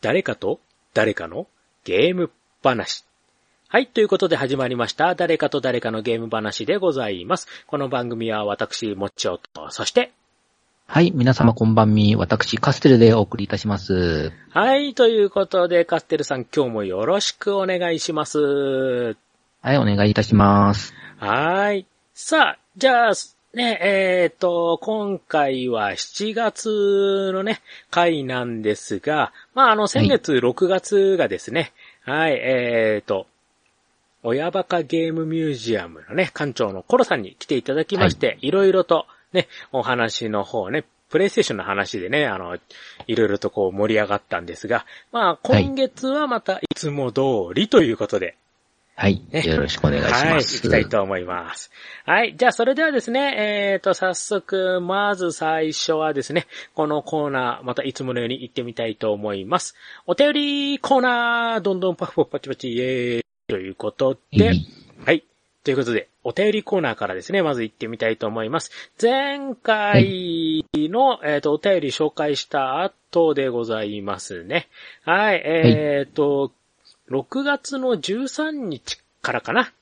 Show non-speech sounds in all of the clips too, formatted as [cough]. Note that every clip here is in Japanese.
誰かと誰かのゲーム話。はい。ということで始まりました。誰かと誰かのゲーム話でございます。この番組は私、もっちおと、そして、はい、皆様こんばんみ。私、カステルでお送りいたします。はい。ということで、カステルさん今日もよろしくお願いします。はい、お願いいたします。はい。さあ、じゃあ、ね、えっ、と、今回は7月のね、回なんですが、まあ、あの、先月6月がですね、はい、えっ、と、親バカゲームミュージアムのね、館長のコロさんに来ていただきまして、い。ろいろとね、お話の方ね、プレイステーションの話でね、あの、いろいろとこう盛り上がったんですが、まあ、今月はまたいつも通りということで、はい、ねよろしくお願いします。はい、行きたいと思います。はい、じゃあそれではですね、えっ、と、早速、まず最初はですね、このコーナー、またいつものように行ってみたいと思います。お便りコーナー、どんどんパフパフパチパチ、イエーイということで、はいはい。ということで、お便りコーナーからですね、まず行ってみたいと思います。前回の、えっ、と、お便り紹介した後でございますね。はい、えっ、と、6月の13日からかな。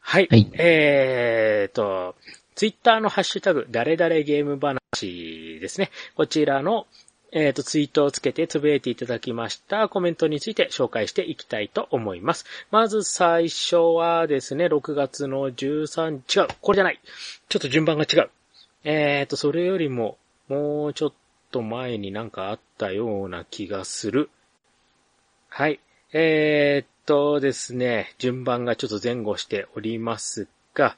はい。はいえーと、ツイッターのハッシュタグ、誰々ゲーム話ですね。こちらの、えーと、ツイートをつけてつぶやいていただきましたコメントについて紹介していきたいと思います。まず最初はですね、6月の13、違う、これじゃない。ちょっと順番が違う。えーと、それよりも、もうちょっと前になんかあったような気がする。はい。えーっとですね、順番がちょっと前後しておりますが、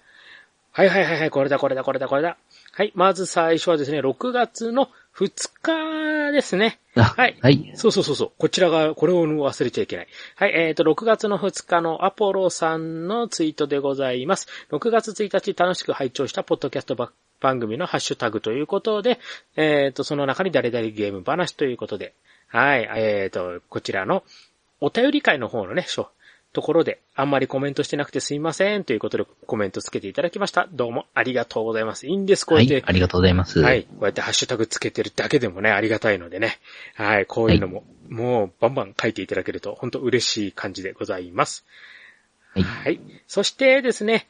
はいはいはいはい、これだこれだこれだこれだ。はい、まず最初はですね、6月の2日ですね。あはいはい。そうそうそうそう。こちらが、これを忘れちゃいけない。はい、えっ、と、6月の2日のアポロさんのツイートでございます。6月1日楽しく拝聴したポッドキャストば番組のハッシュタグということで、えっ、と、その中に誰々ゲーム話ということで、はい、えっ、と、こちらのお便り会の方のね、ところで、あんまりコメントしてなくてすいませんということでコメントつけていただきました。どうもありがとうございます。いいんです、こうやってはい、ありがとうございます。はい。こうやってハッシュタグつけてるだけでもね、ありがたいのでね。はい。こういうのも、もうバンバン書いていただけると、本当嬉しい感じでございます。はいはい。そしてですね、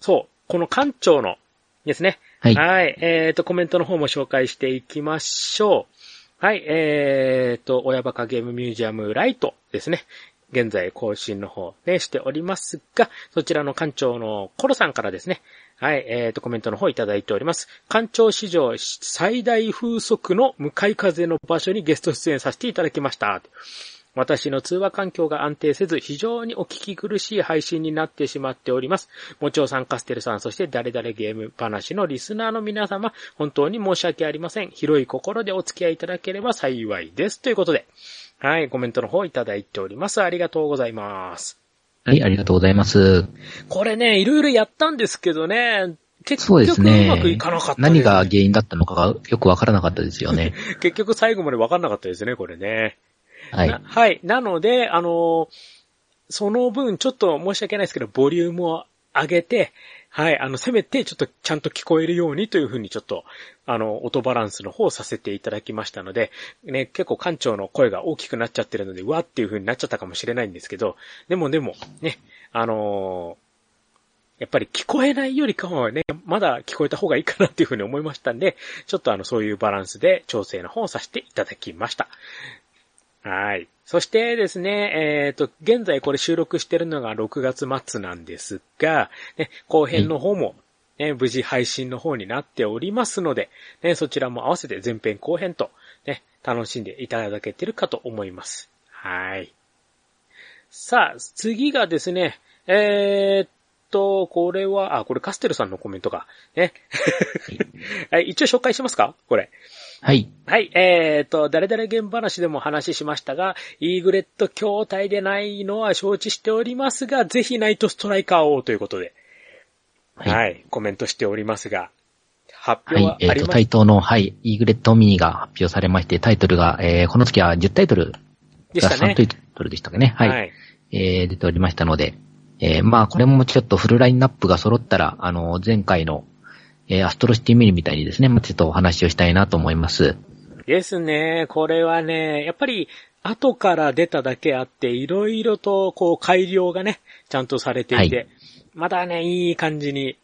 そう、この館長のですね。はいはい。えっ、と、コメントの方も紹介していきましょう。はい。えっ、と、親バカゲームミュージアムライトですね。現在更新の方ね、しておりますが、そちらの館長のコロさんからですね、はい、えっ、と、コメントの方いただいております。館長史上最大風速の向かい風の場所にゲスト出演させていただきました。私の通話環境が安定せず、非常にお聞き苦しい配信になってしまっております。もちおさん、カステルさん、そして誰々ゲーム話のリスナーの皆様、本当に申し訳ありません。広い心でお付き合いいただければ幸いです。ということで、はい、コメントの方いただいております。ありがとうございます。はい、ありがとうございます。これね、いろいろやったんですけどね、結。局うまくいかなかったです、何が原因だったのかがよくわからなかったですよね。[laughs] 結局最後まで分かんなかったですね、これね。はい。はい。なので、あのその分、ちょっと申し訳ないですけど、ボリュームを上げて、はい、あの、せめて、ちょっとちゃんと聞こえるようにというふうに、ちょっと、あの、音バランスの方をさせていただきましたので、ね、結構館長の声が大きくなっちゃってるので、うわっていうふうになっちゃったかもしれないんですけど、でもでも、ね、あのーやっぱり聞こえないよりかはね、まだ聞こえた方がいいかなっていうふうに思いましたんで、ちょっとあの、そういうバランスで調整の方をさせていただきました。はい。そしてですね、えっ、と、現在これ収録してるのが6月末なんですが、ね、後編の方も、ね、無事配信の方になっておりますので、ね、そちらも合わせて前編後編と、ね、楽しんでいただけてるかと思います。はい。さあ、次がですね、えーっと、これは、あ、これカステルさんのコメントか。ね。[laughs] はい、一応紹介しますか？これ。はい。はい、えーと、誰々現話でも話しましたが、イーグレット筐体でないのは承知しておりますが、ぜひナイトストライカーをということで、はい、はい。コメントしておりますが、発は表はいえっ、と、あります、対等の、はい、イーグレットミニが発表されまして、タイトルが、えー、この月は10タイトル、でしたね3タイトルでしたかね？はい。はい。えー、出ておりましたので、えー、まあ、これもちょっとフルラインナップが揃ったら、あの、前回の、えー、アストロシティミニみたいにですね、まあちょっとお話をしたいなと思います。ですね。これはね、やっぱり、後から出ただけあって、いろいろと、こう、改良がね、ちゃんとされていて、はい、まだね、いい感じに、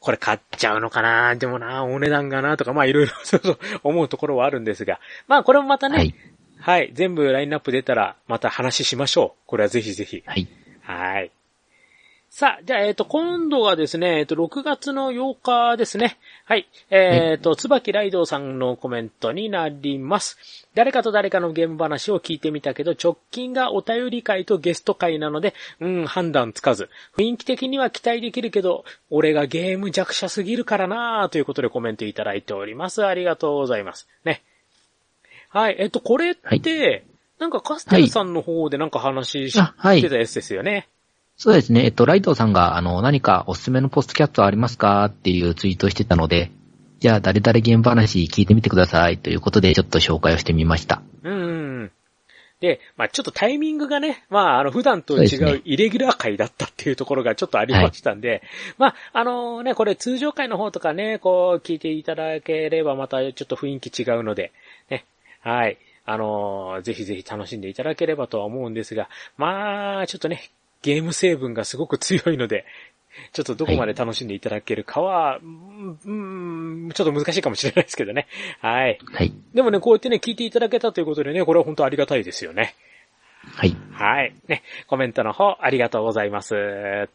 これ買っちゃうのかなでもな、お値段がなとか、まあいろいろ [laughs] そうそう思うところはあるんですが、まあこれもまたね、はい、はい、全部ラインナップ出たら、また話しましょう。これはぜひぜひ。はい。はい。さあ、じゃあ、えっ、ー、と、今度はですね、えっ、ー、と、6月の8日ですね。はい。えっ、ー、と、つばきライドウさんのコメントになります。誰かと誰かのゲーム話を聞いてみたけど、直近がお便り会とゲスト会なので、うん、判断つかず。雰囲気的には期待できるけど、俺がゲーム弱者すぎるからなということでコメントいただいております。ありがとうございます。ね。はい。えっ、と、これって、はい、なんかカステルさんの方でなんか話してたやつですよね。はいそうですね。えっと、ライトさんが、あの、何かおすすめのポストキャットありますかっていうツイートをしてたので、じゃあ、誰々ゲーム話聞いてみてくださいということで、ちょっと紹介をしてみました。うん。で、まあちょっとタイミングがね、まああの、普段と違うイレギュラー回だったっていうところがちょっとありましたんで、はい、まああのね、これ通常回の方とかね、こう聞いていただければまたちょっと雰囲気違うので、ね、はい。あのぜひぜひ楽しんでいただければとは思うんですが、まあ、ちょっとね、ゲーム成分がすごく強いので、[laughs] ちょっとどこまで楽しんでいただけるかは、はい、うん、ちょっと難しいかもしれないですけどね。はい。はい。でもね、こうやってね、聞いていただけたということでね、これは本当ありがたいですよね。はい。はい。ね、コメントの方、ありがとうございます。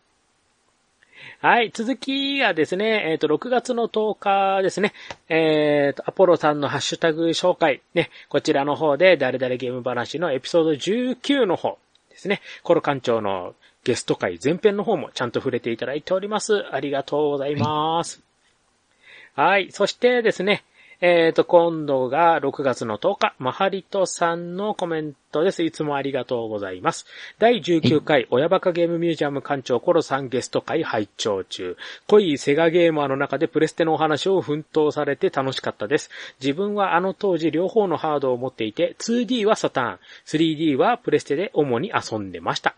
はい。続きがですね、えっ、ー、と、6月の10日ですね。えっ、ー、と、アポロさんのハッシュタグ紹介。ね、こちらの方で、誰々ゲーム話のエピソード19の方。ですね、コロ館長のゲスト会前編の方もちゃんと触れていただいております。ありがとうございます。はい、はい。そしてですね、えっ、ー、と、今度が6月の10日、マハリトさんのコメントです。いつもありがとうございます。第19回、親バカゲームミュージアム館長コロさんゲスト会拝聴中。濃いセガゲーマーの中でプレステのお話を奮闘されて楽しかったです。自分はあの当時両方のハードを持っていて、2D はサターン、3D はプレステで主に遊んでました。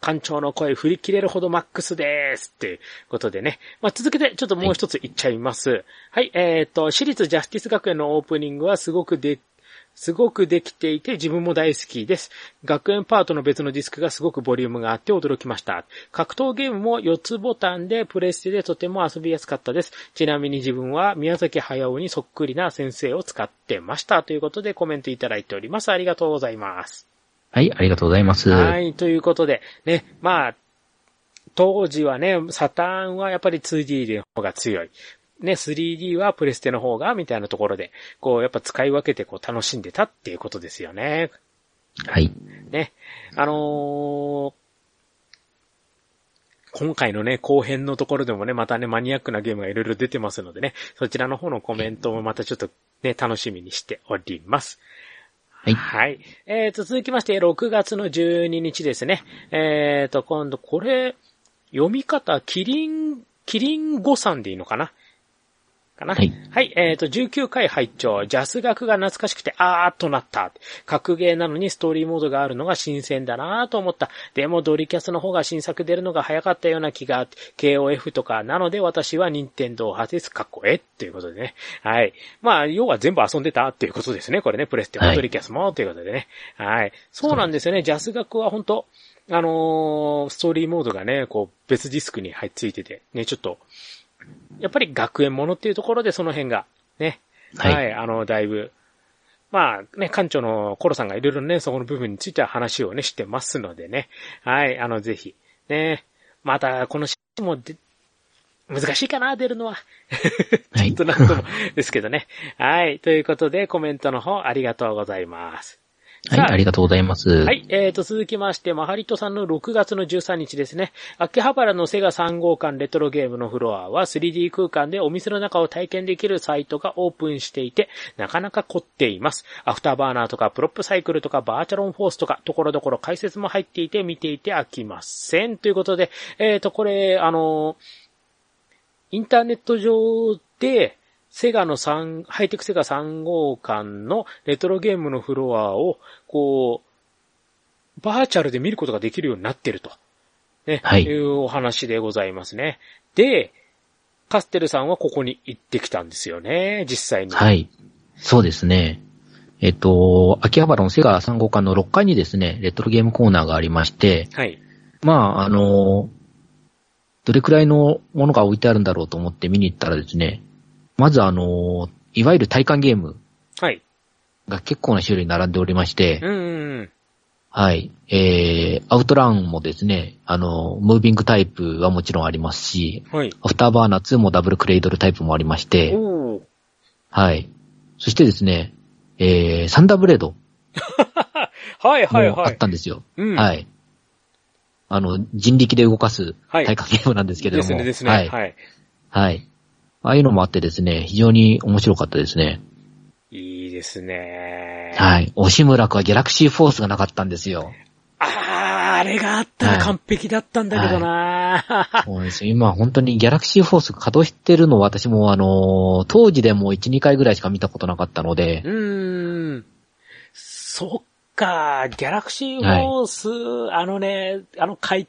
館長の声振り切れるほどマックスです。っていうことでね。まあ、続けてちょっともう一つ言っちゃいます。はい、はい、えっ、と、私立ジャスティス学園のオープニングはすごくで、すごくできていて自分も大好きです。学園パートの別のディスクがすごくボリュームがあって驚きました。格闘ゲームも4つボタンでプレステでとても遊びやすかったです。ちなみに自分は宮崎駿にそっくりな先生を使ってました。ということでコメントいただいております。ありがとうございます。はい、ありがとうございます。はい、ということで、ね、まあ、当時はね、サターンはやっぱり 2D の方が強い。ね、3D はプレステの方が、みたいなところで、こう、やっぱ使い分けてこう楽しんでたっていうことですよね。はい。ね、あのー、今回のね、後編のところでもね、またね、マニアックなゲームがいろいろ出てますのでね、そちらの方のコメントもまたちょっとね、楽しみにしております。はい。はい。えーと、続きまして、6月の12日ですね。えーと、今度、これ、読み方、キリン、キリンゴさんでいいのかな？かな。はい。はい、えっ、ー、と、19回拝聴ジャス学が懐かしくて、あーっとなった。格ゲーなのにストーリーモードがあるのが新鮮だなと思った。でも、ドリキャスの方が新作出るのが早かったような気が、KOF とか、なので私は任天堂派です。かっこえということでね。はい。まあ、要は全部遊んでたっていうことですね。これね、プレステもドリキャスも、ということでね。はい。そうなんですよね。ジャス学は本当あのー、ストーリーモードがね、こう、別ディスクに入っついてて、ね、ちょっと、やっぱり学園ものっていうところでその辺が、ね。はい、はい。あの、だいぶ、まあね、館長のコロさんがいろいろね、そこの部分については話をね、してますのでね。はい、あの、ぜひ、ね。また、このシーンもで、難しいかな、出るのは。[laughs] ちょっとなんともですけどね。はい。ということで、コメントの方ありがとうございます。はい、ありがとうございます。はい、えーと、続きまして、マハリトさんの6月の13日ですね。秋葉原のセガ3号館レトロゲームのフロアは 3D 空間でお店の中を体験できるサイトがオープンしていて、なかなか凝っています。アフターバーナーとかプロップサイクルとかバーチャロンフォースとか、ところどころ解説も入っていて見ていて飽きません。ということで、えーと、これ、あの、インターネット上で、セガの3、ハイテクセガ3号館のレトロゲームのフロアを、こう、バーチャルで見ることができるようになってると。ね。はい。いうお話でございますね。で、カステルさんはここに行ってきたんですよね、実際に。はい。そうですね。えっと、秋葉原のセガ3号館の6階にですね、レトロゲームコーナーがありまして、はい。まあ、あの、どれくらいのものが置いてあるんだろうと思って見に行ったらですね、まずあの、いわゆる体感ゲームはい。が結構な種類並んでおりまして、うんうんうん。はい。えー、アウトランもですね、あの、ムービングタイプはもちろんありますし、はい。アフターバーナー2もダブルクレイドルタイプもありまして、おー。はい。そしてですね、えー、サンダーブレード [laughs] はいはいもあっはい。たんですよ。うん。はい。あの、人力で動かすはい体感ゲームなんですけれども。ですねですね。は。はいい。はい。ああいうのもあってですね、非常に面白かったですね。いいですね。はい。押村くはギャラクシーフォースがなかったんですよ。あー、あれがあったら完璧だったんだけどな、そうですよ。今本当にギャラクシーフォースが稼働してるのを私もあの、当時でも1、2回ぐらいしか見たことなかったので、うーん。そっか、ギャラクシーフォース、あのね、あの回、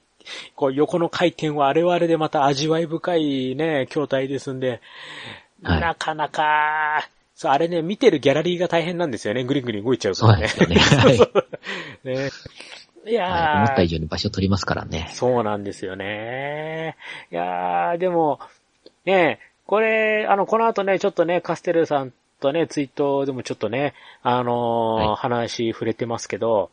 こう横の回転はあれはあれでまた味わい深いね、筐体ですんで、はいなかなか、そう、あれね、見てるギャラリーが大変なんですよね。ぐりぐり動いちゃうかそうらね。なんですよね。[laughs] はい。ねいはい思った以上に場所取りますからね。そうなんですよね。いやー、でも、ねこれ、あの、この後ね、ちょっとね、カステルさんとね、ツイートでもちょっとね、あのーはい話触れてますけど、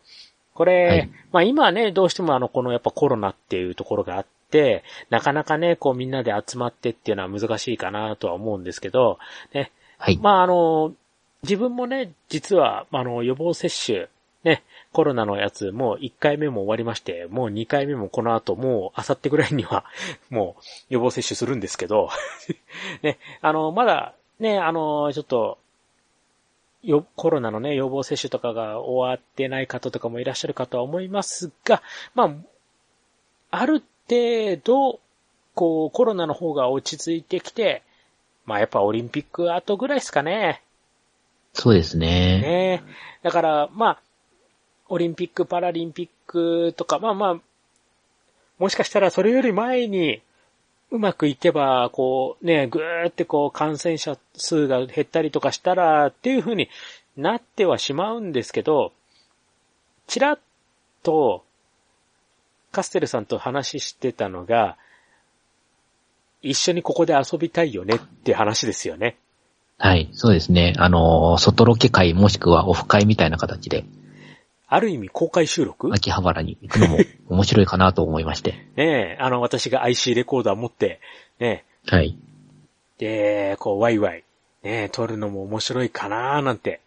これ、はい。まあ今ね、どうしてもあの、このやっぱコロナっていうところがあって、なかなかね、こうみんなで集まってっていうのは難しいかなとは思うんですけど、ね、はい。まああの、自分もね、実は、あの、予防接種、ね、コロナのやつ、もう1回目も終わりまして、もう2回目もこの後、もう、あさってぐらいには、[laughs] もう、予防接種するんですけど、[laughs] ね、あの、まだ、ね、あの、ちょっと、よ、コロナのね、予防接種とかが終わってない方とかもいらっしゃるかとは思いますが、まあ、ある程度、こう、コロナの方が落ち着いてきて、まあやっぱオリンピック後ぐらいですかね。そうですね。ねだから、まあ、オリンピック、パラリンピックとか、まあまあ、もしかしたらそれより前に、うまくいけば、こう、ね、ぐーってこう、感染者数が減ったりとかしたら、っていう風になってはしまうんですけど、ちらっと、カステルさんと話してたのが、一緒にここで遊びたいよねって話ですよね。はい。そうですね。あの、外ロケ会もしくはオフ会みたいな形で、ある意味公開収録？秋葉原に行くのも [laughs] 面白いかなと思いまして。ねえ、あの、私が IC レコーダー持って、ねはい。え、で、こう、ワイワイ、ねえ、撮るのも面白いかななんて。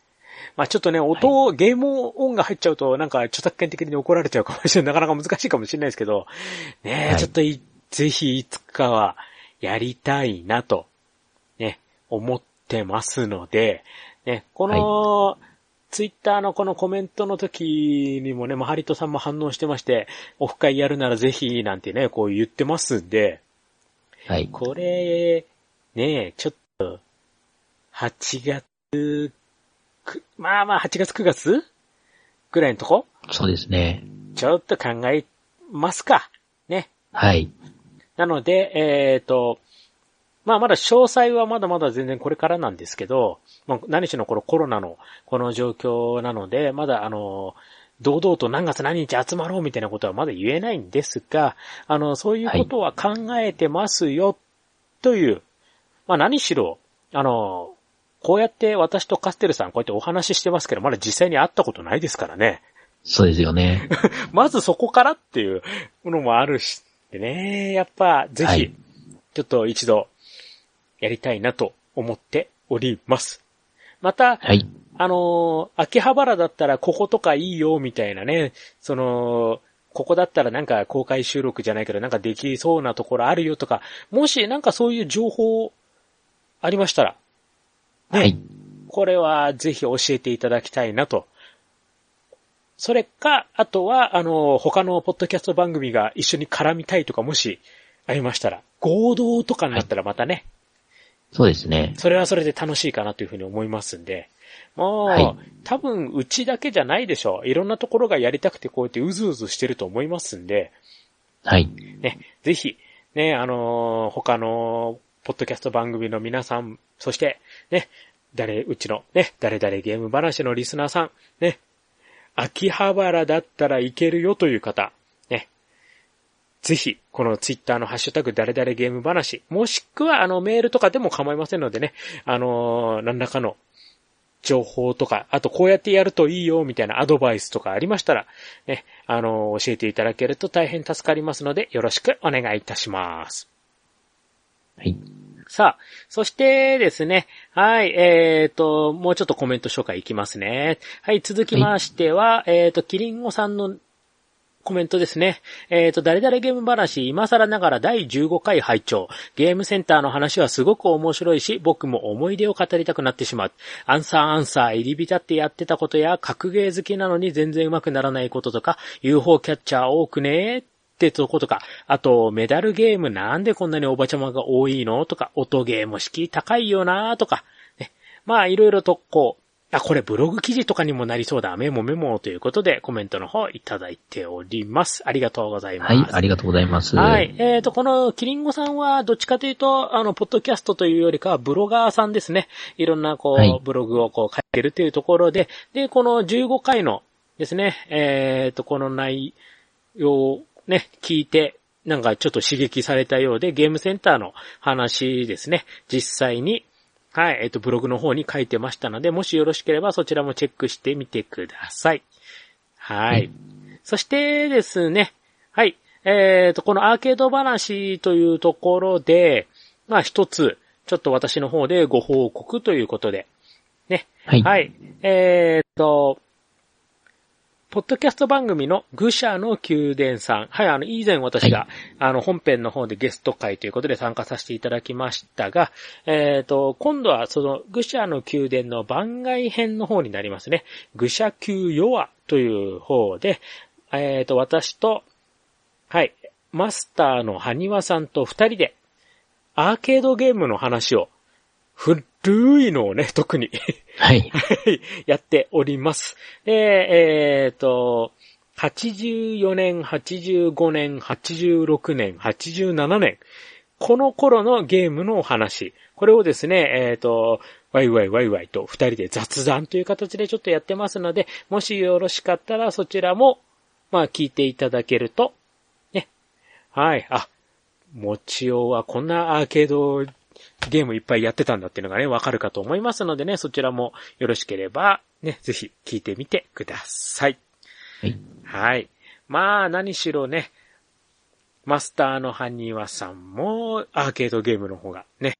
まあちょっとね、音、ゲーム音が入っちゃうと、なんか著作権的に怒られちゃうかもしれない。なかなか難しいかもしれないですけど、ねえ、はいちょっとい、ぜひいつかはやりたいなと、ね、思ってますので、ね、この、ツイッターのこのコメントの時にもね、まあハリトさんも反応してまして、オフ会やるならぜひ、なんてね、こう言ってますんで、はい。これ、ねえ、ちょっと、8月、くまあまあ8月9月ぐらいのとこ？そうですね。ちょっと考えますか。ね。はい。なので、えっ、と、まあまだ詳細はまだまだ全然これからなんですけど、まあ、何しろこのコロナのこの状況なので、まだあの、堂々と何月何日集まろうみたいなことはまだ言えないんですが、あの、そういうことは考えてますよ、という、まあ何しろ、あの、こうやって私とカステルさんこうやってお話ししてますけど、まだ実際に会ったことないですからね。そうですよね。[laughs] まずそこからっていうのもあるし、でね、やっぱぜひはい、ちょっと一度やりたいなと思っております。また、はい。あのー秋葉原だったらこことかいいよみたいなね、その、ここだったらなんか公開収録じゃないけどなんかできそうなところあるよとか、もしなんかそういう情報ありましたら、ね、はい。これはぜひ教えていただきたいなと。それか、あとは、あの、他のポッドキャスト番組が一緒に絡みたいとかもしありましたら、合同とかになったらまたね、そうですね。それはそれで楽しいかなというふうに思いますんで、もう、はい多分うちだけじゃないでしょう。いろんなところがやりたくてこうやってうずうずしてると思いますんで、はい。ね、ぜひ、ね、あのー他の、ポッドキャスト番組の皆さん、そして、ね、誰、うちのね、誰々ゲーム話のリスナーさん、ね、秋葉原だったらいけるよという方、ね、ぜひ、このツイッターのハッシュタグ誰々ゲーム話、もしくはあのメールとかでも構いませんのでね、あのー何らかの情報とか、あとこうやってやるといいよみたいなアドバイスとかありましたら、ね、あのー教えていただけると大変助かりますので、よろしくお願いいたします。はい。さあ、そしてですね、はい、えっ、と、もうちょっとコメント紹介いきますね。はい、続きましては、えっ、と、キリンゴさんのコメントですね。えっ、と、誰々ゲーム話、今更ながら第15回拝聴ゲームセンターの話はすごく面白いし、僕も思い出を語りたくなってしまう。アンサーアンサー、入り浸ってやってたことや、格ゲー好きなのに全然上手くならないこととか、UFO キャッチャー多くねってとことか、あと、メダルゲームなんでこんなにおばちゃまが多いの？とか、音ゲーム敷居高いよなとか、ね。まあ、いろいろとこう、あ、これブログ記事とかにもなりそうだ。メモメモということでコメントの方いただいております。ありがとうございます。はい、ありがとうございます。はい。えっ、と、このキリンゴさんは、どっちかというと、あの、ポッドキャストというよりかは、ブロガーさんですね。いろんな、こう、はいブログをこう書いてるというところで、で、この15回のですね、えっ、と、この内容をね、聞いて、なんかちょっと刺激されたようで、ゲームセンターの話ですね。実際に、はい、えっ、と、ブログの方に書いてましたので、もしよろしければそちらもチェックしてみてください。はい。はいそしてですね、はい。えっ、と、このアーケード話というところで、まあ一つ、ちょっと私の方でご報告ということで、ね。はい。はい。えっ、と、ポッドキャスト番組の愚者の宮殿さん。はい、あの、以前私が、はあの、本編の方でゲスト会ということで参加させていただきましたが、えっ、と、今度はその愚者の宮殿の番外編の方になりますね。愚者級弱という方で、えっ、と、私と、はい、マスターの埴輪さんと二人で、アーケードゲームの話を、古いのをね、[laughs] 特にはい。は [laughs] いやっております。で、えっ、と、84年、85年、86年、87年。この頃のゲームのお話。これをですね、えっ、と、ワイワイワイワイと二人で雑談という形でちょっとやってますので、もしよろしかったらそちらも、まあ聞いていただけると、ね。はい。あ、もちおはこんなアーケードゲームいっぱいやってたんだっていうのがね、わかるかと思いますのでね、そちらもよろしければ、ね、ぜひ聞いてみてください。はい。はい。まあ、何しろね、マスターのハニワさんも、アーケードゲームの方がね、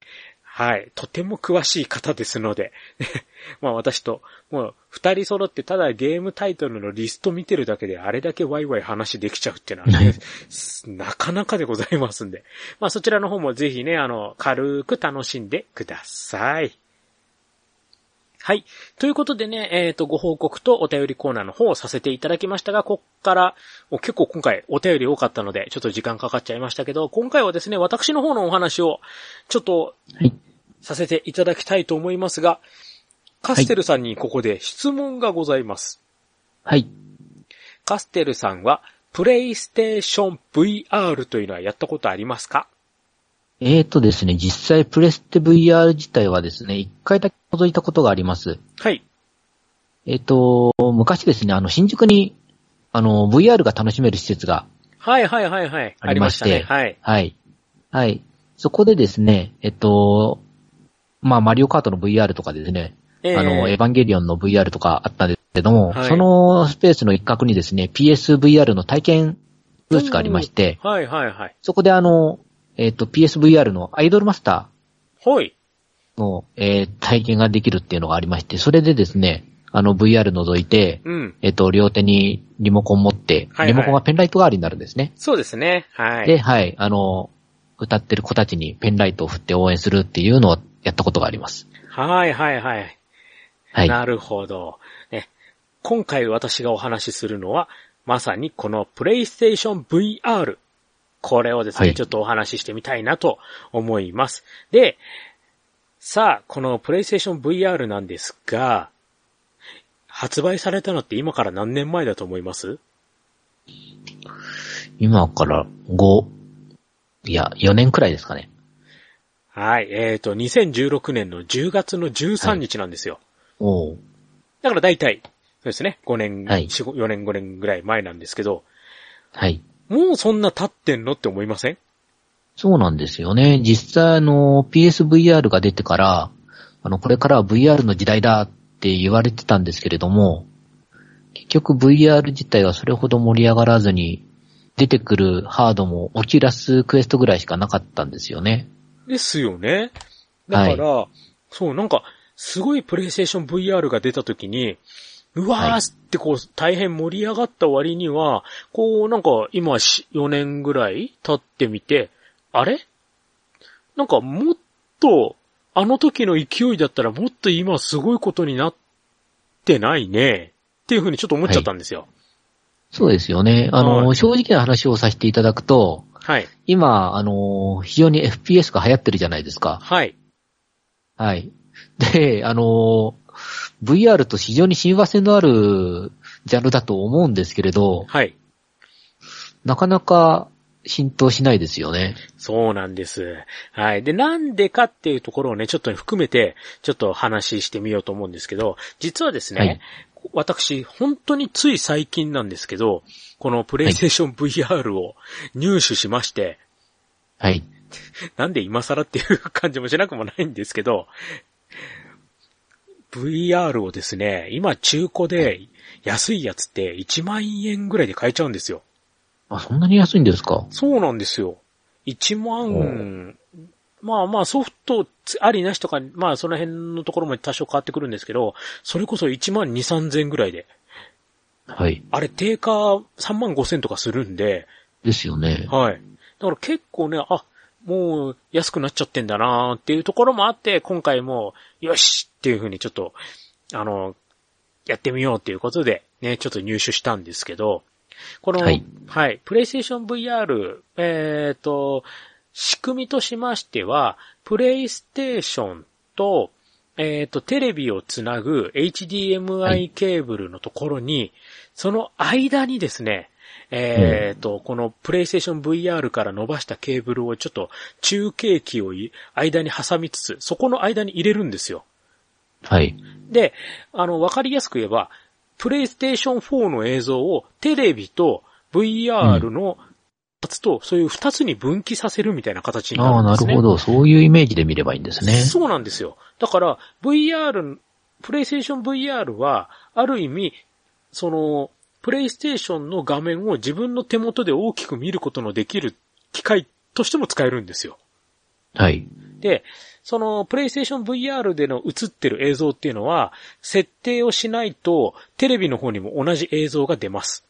はい、とても詳しい方ですので、[laughs] まあ私と、もう二人揃ってただゲームタイトルのリスト見てるだけであれだけワイワイ話できちゃうっていうのはね、[laughs] なかなかでございますんで、まあそちらの方もぜひね、あの、軽く楽しんでください。はい。ということでね、えっ、と、ご報告とお便りコーナーの方をさせていただきましたが、こっから、お結構今回お便り多かったので、ちょっと時間かかっちゃいましたけど、今回はですね、私の方のお話を、ちょっとはい。させていただきたいと思いますが、カステルさんにここで質問がございます。はい。カステルさんは、プレイステーション VR というのはやったことありますか？えーとですね、実際プレステ VR 自体はですね、一回だけ覗いたことがあります。はい。えっ、と、昔ですね、あの、新宿に、あの、VR が楽しめる施設がはいはいはいはい。ありまして。はい。はい。はい。そこでですね、えっと、まあ、マリオカートの VR とかですね、えーあの、エヴァンゲリオンの VR とかあったんですけども、はいそのスペースの一角にですね、PSVR の体験ブースがありまして、はいはいはい。そこであの、えっと、PSVR のアイドルマスタほい。ーの、えー体験ができるっていうのがありまして、それでですね、あの VR 覗いて、うん。えっと、両手にリモコン持って、はいはいリモコンがペンライト代わりになるんですね。そうですね。はい。で、はい、あの、歌ってる子たちにペンライトを振って応援するっていうのをやったことがあります。はいはいはい。はい。なるほど。ね。今回私がお話しするのは、まさにこのプレイステーション VR。これをですね、はいちょっとお話ししてみたいなと思います。で、さあ、このプレイステーション VR なんですが、発売されたのって今から何年前だと思います？今から5、いや、4年くらいですかね。はい。えっ、と、2016年の10月の13日なんですよ。おうだから大体、そうですね。5年、はい4 4年5年ぐらい前なんですけど、はい。もうそんな経ってんのって思いません？そうなんですよね。実際あの、PSVR が出てから、あの、これからは VR の時代だって言われてたんですけれども、結局 VR 自体はそれほど盛り上がらずに、出てくるハードもオキュラスクエストぐらいしかなかったんですよね。ですよね。だから、そう、なんか、すごいプレイステーション VR が出た時に、うわはいーってこう、大変盛り上がった割には、こう、なんか、今し4年ぐらい経ってみて、あれ？なんか、もっと、あの時の勢いだったらもっと今すごいことになってないね。っていうふうにちょっと思っちゃったんですよ。そうですよね。あの、はい正直な話をさせていただくと、はい。今、あの、非常に FPS が流行ってるじゃないですか。はい。はい。で、あの、VR と非常に親和性のあるジャンルだと思うんですけれど、はい。なかなか浸透しないですよね。そうなんです。はい。で、なんでかっていうところをね、ちょっと含めて、ちょっと話してみようと思うんですけど、実はですね、はい私、本当につい最近なんですけど、このプレイステーション VR を入手しまして、はい。なんで今更っていう感じもしなくもないんですけど、VR をですね、今中古で安いやつって1万円ぐらいで買えちゃうんですよ。あ、そんなに安いんですか？そうなんですよ。1万、まあまあソフトありなしとか、まあその辺のところも多少変わってくるんですけど、それこそ1万2、3千ぐらいで。はい。あれ定価3万5千とかするんで、ですよね。はい。だから結構ね、あ、もう安くなっちゃってんだなーっていうところもあって、今回も、よしっていう風にちょっと、あの、やってみようっていうことで、ね、ちょっと入手したんですけど、この、ははいい、プレイステーション VR、えっ、と、仕組みとしましては、プレイステーションと、えっ、と、テレビをつなぐは HDMI い。ケーブルのところに、その間にですね、えっ、と、このプレイステーション VR から伸ばしたケーブルをちょっと中継機をい間に挟みつつ、そこの間に入れるんですよ。はい。で、あの、わかりやすく言えば、プレイステーション4の映像をテレビと VR のやつと、そういう二つに分岐させるみたいな形になああ、るんですね。なるほど。そういうイメージで見ればいいんですね。そうなんですよ。だから、VR、プレイステーション VR は、ある意味、その、プレイステーションの画面を自分の手元で大きく見ることのできる機械としても使えるんですよ。はい。で、その、プレイステーション VR での映ってる映像っていうのは、設定をしないと、テレビの方にも同じ映像が出ます。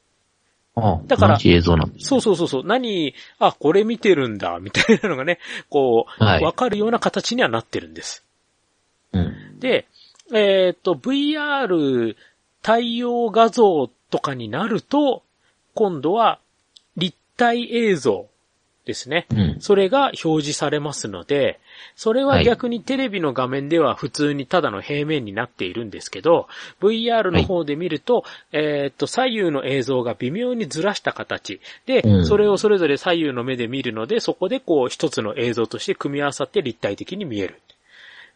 ああ、だから同じ映像なんです。そうそうそうそう。何、あ、これ見てるんだ、みたいなのがね、こう、わ、はいかるような形にはなってるんです。うん。で、えっ、と、VR 対応画像とかになると、今度は立体映像ですね。うん。それが表示されますので、それは逆にテレビの画面では普通にただの平面になっているんですけど、VR の方で見ると、えっと、左右の映像が微妙にずらした形で、うんそれをそれぞれ左右の目で見るので、そこでこう一つの映像として組み合わさって立体的に見える。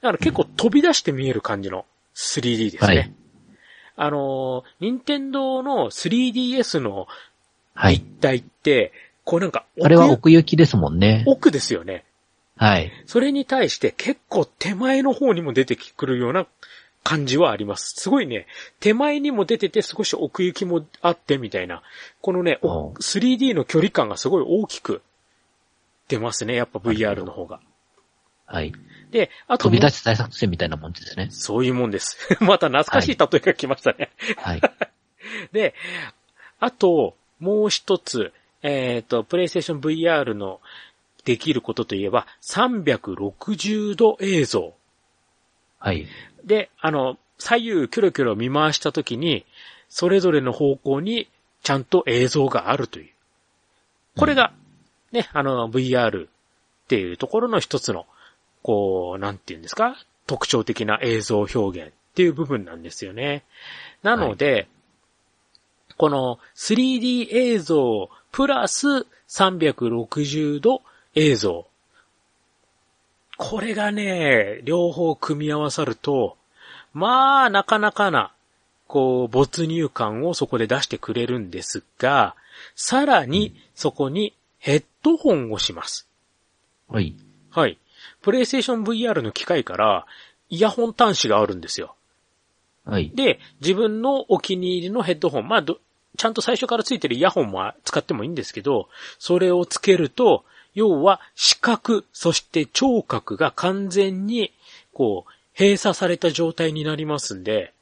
だから結構飛び出して見える感じの 3D ですね。はいあの、任天堂の 3DS のはい。立体って、こうなんか奥あれは奥行きですもんね。奥ですよね。はい。それに対して結構手前の方にも出てくるような感じはあります。すごいね、手前にも出てて少し奥行きもあってみたいな。このね、おうん 3D の距離感がすごい大きく出ますね。やっぱ VR の方が。はい。で、あと飛び出し大作戦みたいなもんですね。そういうもんです。[laughs] また懐かしい例えが来ましたね。はい。で、あと、もう一つ、えっ、と、プレイステーション VR のできることといえば、360度映像。はい。で、あの、左右キョロキョロ見回したときに、それぞれの方向にちゃんと映像があるという。これが、ね、あの、VR っていうところの一つの、こう、なんていうんですか特徴的な映像表現っていう部分なんですよね。なので、この 3D 映像プラス360度映像。これがね、両方組み合わさると、まあ、なかなかな、こう、没入感をそこで出してくれるんですが、さらに、そこにヘッドホンをします。はい。はい。プレイステーション VR の機械から、イヤホン端子があるんですよ。はい。で、自分のお気に入りのヘッドホン、まあど、ちゃんと最初からついてるイヤホンも使ってもいいんですけど、それをつけると、要は視覚、そして聴覚が完全に、こう、閉鎖された状態になりますんで、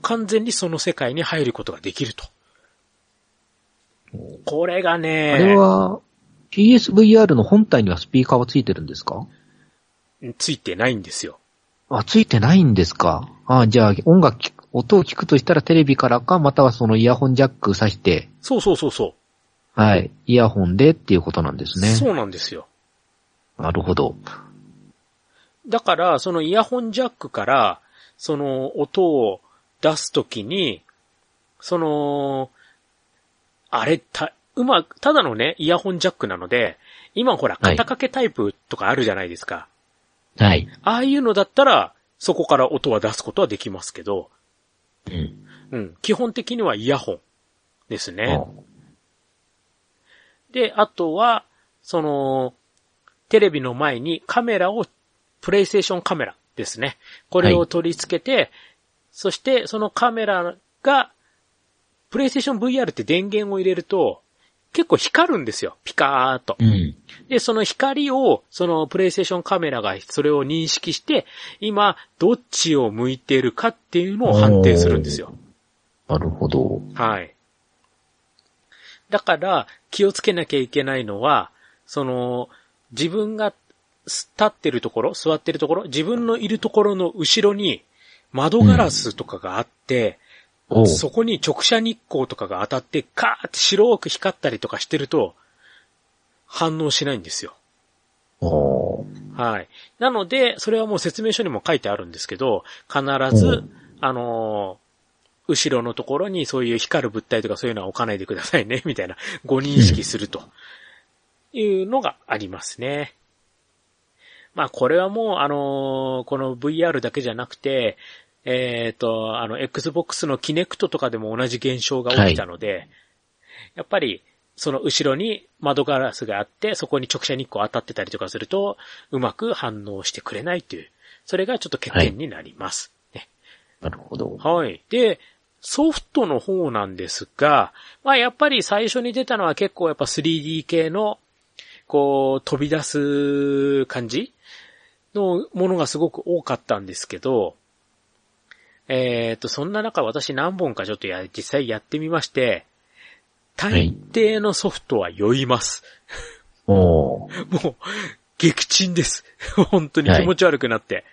完全にその世界に入ることができると。これがね、あれは、PSVR の本体にはスピーカーはついてるんですか？ついてないんですよ。あ、ついてないんですか？あ、じゃあ音楽音を聞くとしたらテレビからか、またはそのイヤホンジャック挿して、そうそうそうそはい、イヤホンでっていうことなんですう。ね。そうなんですよ。なるほど。だから、そのイヤホンジャックから、その音を出すときに、その、あれ、た、うまく、ただのね、イヤホンジャックなので、今ほら、はい肩掛けタイプとかあるじゃないですか。はい。ああいうのだったら、そこから音は出すことはできますけど、うん。うん、基本的にはイヤホンですね。あで、あとは、その、テレビの前にカメラを、プレイステーションカメラですね。これを取り付けて、そしてそのカメラが、プレイステーション VR って電源を入れると、結構光るんですよ。ピカーっと。うん。で、その光を、そのプレイステーションカメラがそれを認識して、今、どっちを向いているかっていうのを判定するんですよ。なるほど。はい。だから、気をつけなきゃいけないのは、その、自分が立ってるところ、座ってるところ、自分のいるところの後ろに窓ガラスとかがあって、おうそこに直射日光とかが当たって、カーって白く光ったりとかしてると、反応しないんですよ。おはい。なので、それはもう説明書にも書いてあるんですけど、必ず、うんあのー後ろのところにそういう光る物体とかそういうのは置かないでくださいね、[laughs] みたいな、ご認識するというのがありますね。まあ、これはもう、あのーこの VR だけじゃなくて、えっ、と、あの、Xbox のキネクトとかでも同じ現象が起きたので、やっぱり、その後ろに窓ガラスがあって、そこに直射日光当たってたりとかすると、うまく反応してくれないという、それがちょっと欠点になります。ねなるほど。はい。で、ソフトの方なんですが、まあやっぱり最初に出たのは結構やっぱ 3D 系の、こう、飛び出す感じのものがすごく多かったんですけど、えっ、と、そんな中私何本かちょっとや、実際やってみまして、大抵のソフトは酔います。おー [laughs] もう、撃沈です。[laughs] 本当に気持ち悪くなって。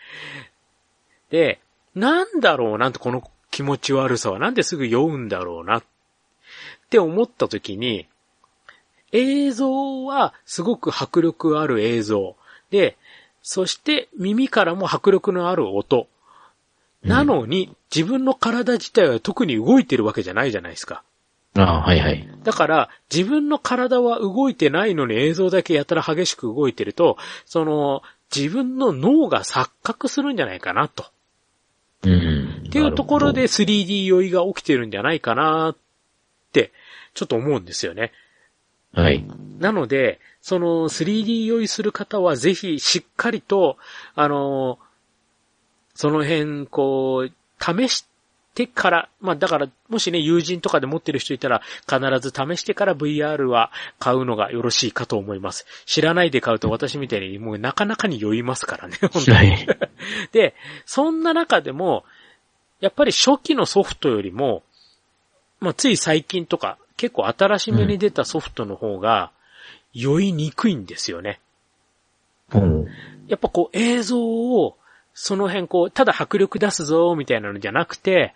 で、なんだろうなんてこの気持ち悪さはなんですぐ酔うんだろうなって思った時に、映像はすごく迫力ある映像。で、そして耳からも迫力のある音。なのに、自分の体自体は特に動いてるわけじゃないじゃないですか。ああ、はいはい。だから、自分の体は動いてないのに映像だけやたら激しく動いてると、その、自分の脳が錯覚するんじゃないかなと。うん。っていうところで 3D 酔いが起きてるんじゃないかなって、ちょっと思うんですよね。はい。なので、その 3D 酔いする方はぜひしっかりと、あの、その辺、こう、試してから、まあだから、もしね、友人とかで持ってる人いたら、必ず試してから VR は買うのがよろしいかと思います。知らないで買うと私みたいにもうなかなかに酔いますからね、本当に。はい。[laughs] で、そんな中でも、やっぱり初期のソフトよりも、まあ、つい最近とか、結構新しめに出たソフトの方が、酔いにくいんですよね。うん。やっぱこう映像を、その辺こう、ただ迫力出すぞ、みたいなのじゃなくて、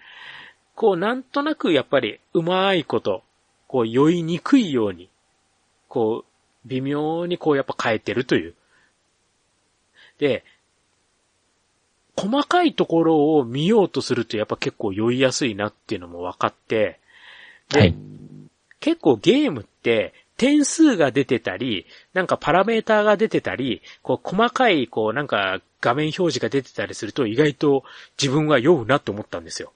こうなんとなくやっぱりうまいこと、こう酔いにくいように、こう、微妙にこうやっぱ変えてるという。で、細かいところを見ようとするとやっぱ結構酔いやすいなっていうのも分かって、で、はい。結構ゲームって点数が出てたり、なんかパラメーターが出てたり、こう細かい、こうなんか画面表示が出てたりすると意外と自分は酔うなって思ったんですよ。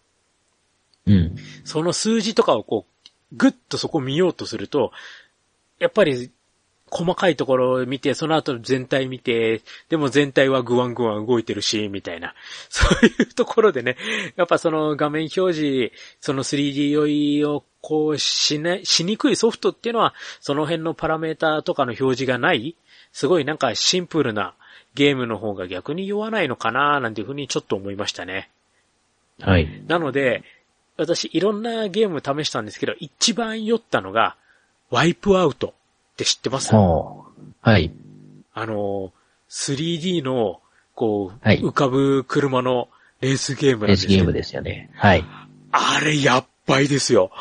うん。その数字とかをこう、ぐっとそこ見ようとすると、やっぱり細かいところを見て、その後全体見て、でも全体はグワングワン動いてるし、みたいな。[laughs] そういうところでね、やっぱその画面表示、その 3D 酔いをこうしな、しにくいソフトっていうのは、その辺のパラメーターとかの表示がない、すごいなんかシンプルなゲームの方が逆に酔わないのかななんていうふうにちょっと思いましたね。はい。なので、私いろんなゲーム試したんですけど、一番酔ったのが、ワイプアウトって知ってます？はい。あの、3D の、こう、はい浮かぶ車のレースゲームなんレーですよスゲームですよね。はい。あれ、やっばいですよ。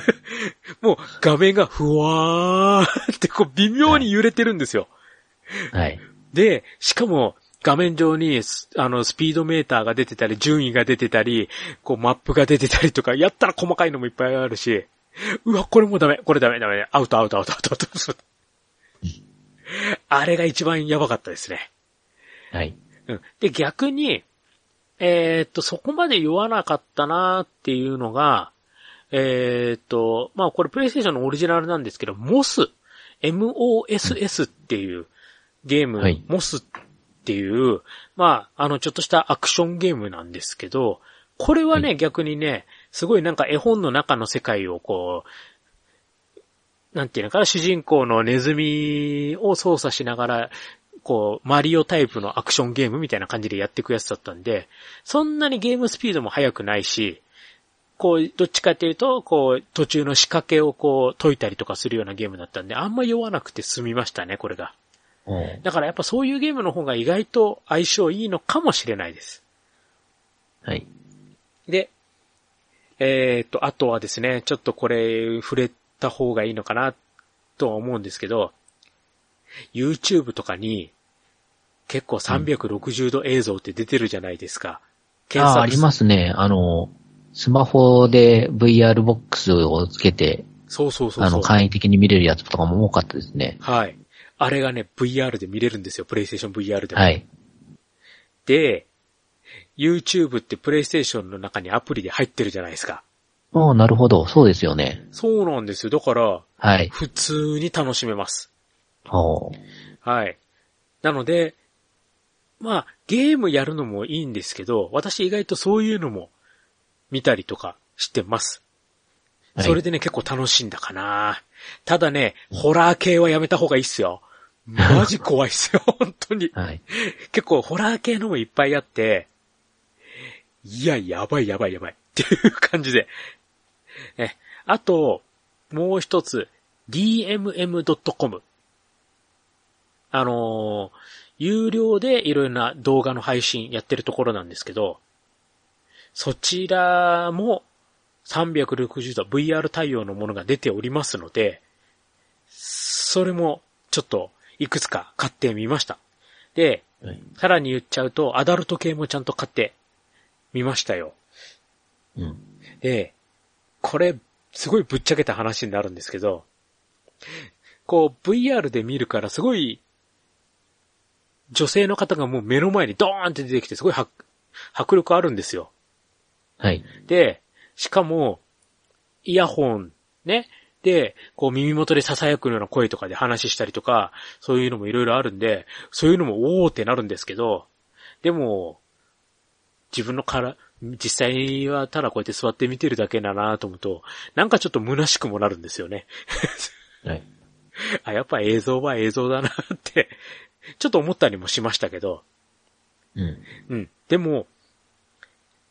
[laughs] もう、画面がふわーって、こう、微妙に揺れてるんですよ。はい。で、しかも、画面上にス、あの、スピードメーターが出てたり、順位が出てたり、こう、マップが出てたりとか、やったら細かいのもいっぱいあるし、うわ、これもダメ、これダメ、ダメ、アウト、アウト、アウト、アウト、アウト。あれが一番やばかったですね。はい。うん。で、逆に、えーっと、そこまで酔わなかったなっていうのが、えーっと、まあこれプレイステーションのオリジナルなんですけど、モス、MOSS っていうゲーム、はいモスっていう、まあ、あの、ちょっとしたアクションゲームなんですけど、これはね、は逆にね、すごいなんか絵本の中の世界をこう、なんていうのかな、主人公のネズミを操作しながら、こう、マリオタイプのアクションゲームみたいな感じでやっていくやつだったんで、そんなにゲームスピードも速くないし、こう、どっちかっていうと、こう、途中の仕掛けをこう、解いたりとかするようなゲームだったんで、あんま酔わなくて済みましたね、これが。だからやっぱそういうゲームの方が意外と相性いいのかもしれないです。はい。で、えー、っと、あとはですね、ちょっとこれ触れた方がいいのかなとは思うんですけど、YouTube とかに結構360度映像って出てるじゃないですか。ああ、ありますね。あの、スマホで VR ボックスをつけて、そうそうそうそう。あの、簡易的に見れるやつとかも多かったですね。はい。あれがね、VR で見れるんですよ。プレイステーション VR でも。はい。で、YouTube ってプレイステーションの中にアプリで入ってるじゃないですか。ああ、なるほど。そうですよね。そうなんですよ。だから、はい。普通に楽しめます。ほう。はい。なので、まあ、ゲームやるのもいいんですけど、私意外とそういうのも見たりとかしてます。はいそれでね、結構楽しんだかな。ただね、ホラー系はやめた方がいいっすよ。マジ怖いっすよ、[laughs] 本当に。はい。結構ホラー系のもいっぱいあって、いや、やばいやばいやばいっていう感じで。え、あと、もう一つ、dmm.com。あのー有料でいろいろな動画の配信やってるところなんですけど、そちらも360度 VR 対応のものが出ておりますので、それもちょっといくつか買ってみました。で、はい。さらに言っちゃうと、アダルト系もちゃんと買ってみましたよ。うん。で、これ、すごいぶっちゃけた話になるんですけど、こう、VR で見るからすごい、女性の方がもう目の前にドーンって出てきて、すごい迫迫力あるんですよ。はい。で、しかも、イヤホン、ね。で、こう耳元で囁くような声とかで話したりとか、そういうのもいろいろあるんで、そういうのもおーってなるんですけど、でも、自分のから、実際はただこうやって座って見てるだけだなと思うと、なんかちょっと虚しくもなるんですよね。はい。[laughs] あ、やっぱ映像は映像だなって、ちょっと思ったりもしましたけど、うん。うん。でも、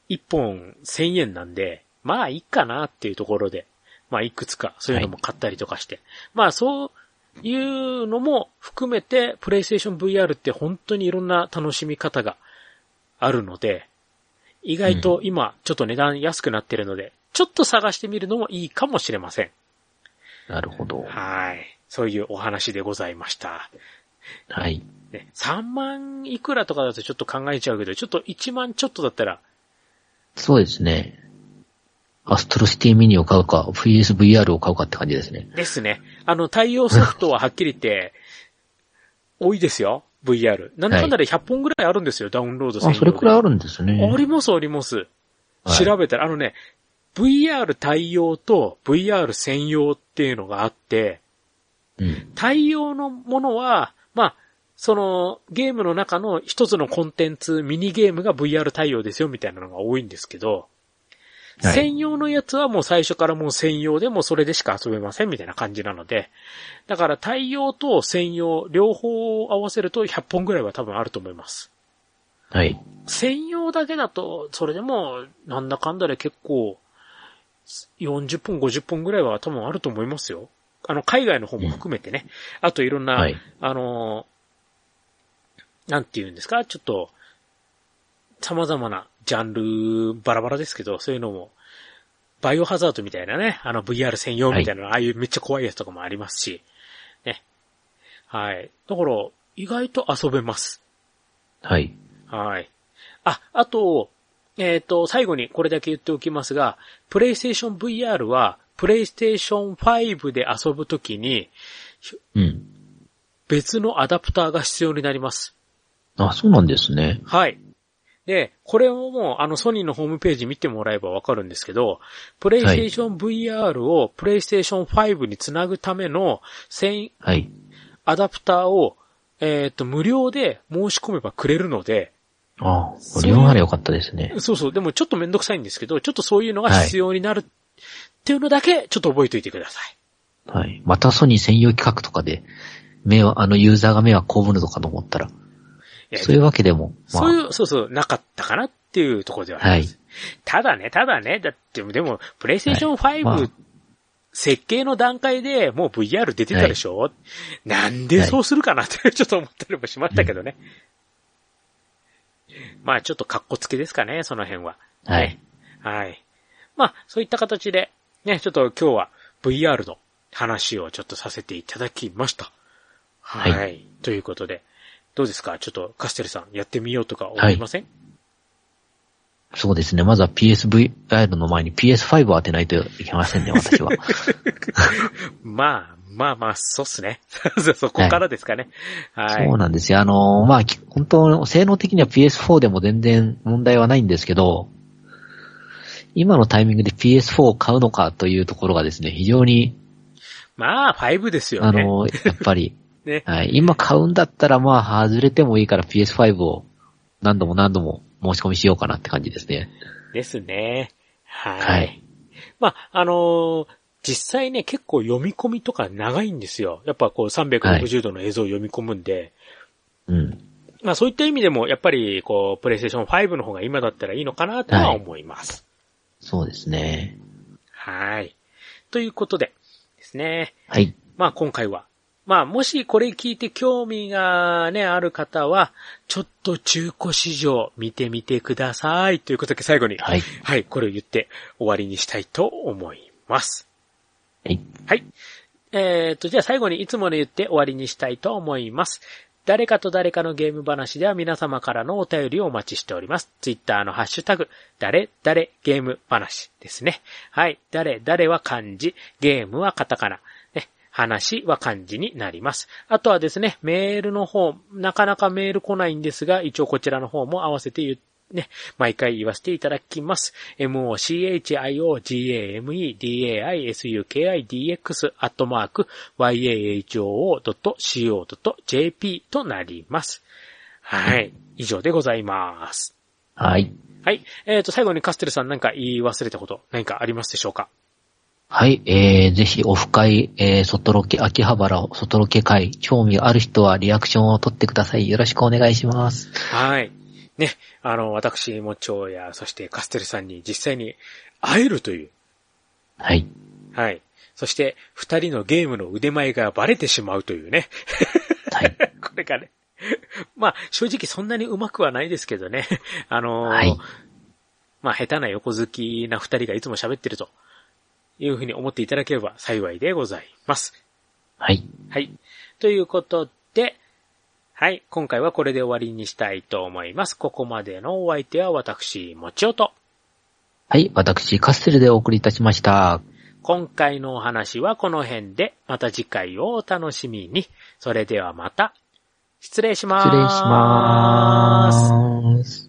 一本千円なんで、まあいいかなっていうところで、まあいくつかそういうのも買ったりとかして。まあそういうのも含めて、プレイステーション VR って本当にいろんな楽しみ方があるので、意外と今ちょっと値段安くなってるので、ちょっと探してみるのもいいかもしれません。なるほど。はい。そういうお話でございました。はい。ね、3万いくらとかだとちょっと考えちゃうけど、ちょっと1万ちょっとだったら、そうですね。アストロシティミニを買うか、PSVR を買うかって感じですね。ですね。あの、対応ソフトははっきり言って、[laughs] 多いですよ。VR。なんだかんだで100本ぐらいあるんですよ、ダウンロード専あ、それくらいあるんですね。あります、あります。はい調べたら、あのね、VR 対応と VR 専用っていうのがあって、うん。対応のものは、まあ、そのゲームの中の一つのコンテンツ、ミニゲームが VR 対応ですよみたいなのが多いんですけど、はい専用のやつはもう最初からもう専用でもうそれでしか遊べませんみたいな感じなので、だから対応と専用両方合わせると100本ぐらいは多分あると思います。はい。専用だけだと、それでも、なんだかんだで結構、40本、50本ぐらいは多分あると思いますよ。あの、海外の方も含めてね。あといろんな、はい。あのー、なんて言うんですか？ちょっと、様々なジャンル、バラバラですけど、そういうのも、バイオハザードみたいなね、あの VR 専用みたいな、ああいうめっちゃ怖いやつとかもありますし、ね。はい。だから、意外と遊べます。はい。はい。あ、あと、えっ、と、最後にこれだけ言っておきますが、プレイステーション VR は、プレイステーション5で遊ぶときに、うん。別のアダプターが必要になります。あ、そうなんですね。はい。で、これをもう、あの、ソニーのホームページ見てもらえばわかるんですけど、プレイステーション VR をプレイステーション5につなぐための専はい。アダプターを、えっ、と、無料で申し込めばくれるので、ああ、そういう利用ならよかったですね。そうそう、でもちょっとめんどくさいんですけど、ちょっとそういうのが必要になるっていうのだけ、ちょっと覚えておいてください。はい。またソニー専用企画とかで、目は、あのユーザーが目は被るのかと思ったら、そういうわけでも、まあ、そういう、そうそう、なかったかなっていうところではあります。ただね、ただね、だって、でも、プレイステーション5、まあ設計の段階でもう VR 出てたでしょ、なんでそうするかなって [laughs] ちょっと思ったりもしましたけどね。まあちょっと格好つけですかね、その辺は。はい。はい。まあ、そういった形で、ね、ちょっと今日は VR の話をちょっとさせていただきました。はい。はということで、どうですか？ちょっとカステルさんやってみようとか思いません、そうですね。まずは PSVR の前に PS5 を当てないといけませんね、私は。[laughs] まあ、まあまあ、そうっすね。[laughs] そこからですかね。はい。そうなんですよ。あの、まあ、き本当、性能的には PS4 でも全然問題はないんですけど、今のタイミングで PS4 を買うのかというところがですね、非常に、まあ、5ですよね。あの、やっぱり、ね。はい、今買うんだったらまあ、外れてもいいから PS5 を何度も何度も申し込みしようかなって感じですね。ですね。はい。はいまあ、あのー実際ね、結構読み込みとか長いんですよ。やっぱこう360度の映像を読み込むんで、うん。まあそういった意味でも、やっぱりこう、プレイステーション5の方が今だったらいいのかなとは思います。そうですね。はい。ということでですね。はい。まあ今回は、まあもしこれ聞いて興味がね、ある方は、ちょっと中古市場見てみてください。ということで最後に、はい。はい、これを言って終わりにしたいと思います。はい。はい。えー、と、じゃあ最後にいつもの言って終わりにしたいと思います。誰かと誰かのゲーム話では皆様からのお便りをお待ちしております。ツイッターのハッシュタグ、誰、誰、ゲーム話ですね。はい。誰、誰は漢字、ゲームはカタカナ。ね。話は漢字になります。あとはですね、メールの方、なかなかメール来ないんですが、一応こちらの方も合わせて言ってね、毎回言わせていただきます。mochiogamedaisukidx アットマーク yahoo.co.jp となります。はい。以上でございます。はい。はい。えっ、と、最後にカステルさん何か言い忘れたこと何かありますでしょうか？はい、えー、ぜひオフ会、えー、外ロケ、秋葉原、外ロケ会、興味ある人はリアクションを取ってください。よろしくお願いします。はい。ね、あの、私、もちょうや、そしてカステルさんに実際に会えるという、はい。はい。そして、二人のゲームの腕前がバレてしまうというね。はい。[laughs] これがね。まあ、正直そんなに上手くはないですけどね。あのーはいまあ、下手な横好きな二人がいつも喋ってるというふうに思っていただければ幸いでございます。はい。はい。ということで、はい。今回はこれで終わりにしたいと思います。ここまでのお相手は私、もちおと。はい、私、カステルでお送りいたしました。今回のお話はこの辺で、また次回をお楽しみに。それではまた、失礼します。失礼します。